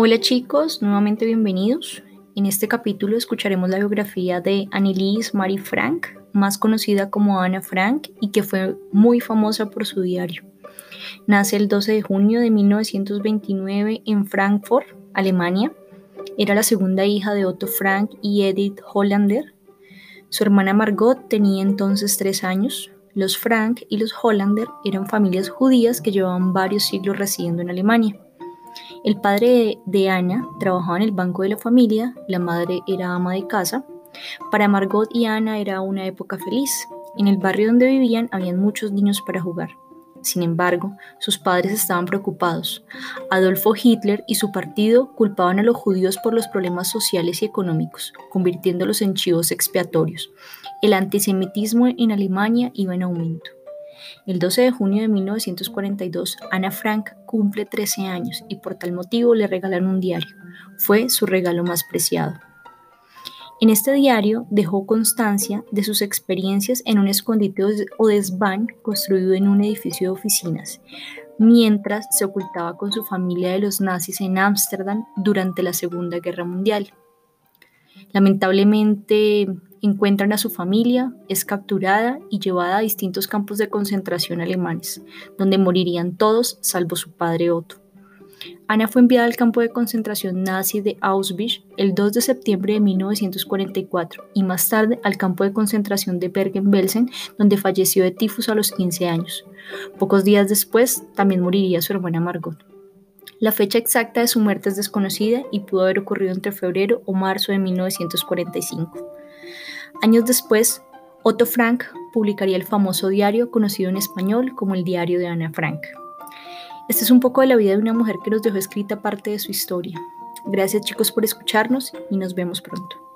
Hola chicos, nuevamente bienvenidos. En este capítulo escucharemos la biografía de Annelise Marie Frank, más conocida como Anna Frank y que fue muy famosa por su diario. Nace el 12 de junio de 1929 en Frankfurt, Alemania. Era la segunda hija de Otto Frank y Edith Hollander. Su hermana Margot tenía entonces tres años. Los Frank y los Hollander eran familias judías que llevaban varios siglos residiendo en Alemania. El padre de Ana trabajaba en el banco de la familia, la madre era ama de casa. Para Margot y Ana era una época feliz. En el barrio donde vivían habían muchos niños para jugar. Sin embargo, sus padres estaban preocupados. Adolfo Hitler y su partido culpaban a los judíos por los problemas sociales y económicos, convirtiéndolos en chivos expiatorios. El antisemitismo en Alemania iba en aumento. El 12 de junio de 1942, Ana Frank cumple 13 años y por tal motivo le regalaron un diario. Fue su regalo más preciado. En este diario dejó constancia de sus experiencias en un escondite o desván construido en un edificio de oficinas, mientras se ocultaba con su familia de los nazis en Ámsterdam durante la Segunda Guerra Mundial. Lamentablemente, encuentran a su familia, es capturada y llevada a distintos campos de concentración alemanes, donde morirían todos salvo su padre Otto. Ana fue enviada al campo de concentración nazi de Auschwitz el 2 de septiembre de 1944 y más tarde al campo de concentración de Bergen-Belsen, donde falleció de tifus a los 15 años. Pocos días después también moriría su hermana Margot. La fecha exacta de su muerte es desconocida y pudo haber ocurrido entre febrero o marzo de 1945. Años después, Otto Frank publicaría el famoso diario conocido en español como el Diario de Ana Frank. Este es un poco de la vida de una mujer que nos dejó escrita parte de su historia. Gracias chicos por escucharnos y nos vemos pronto.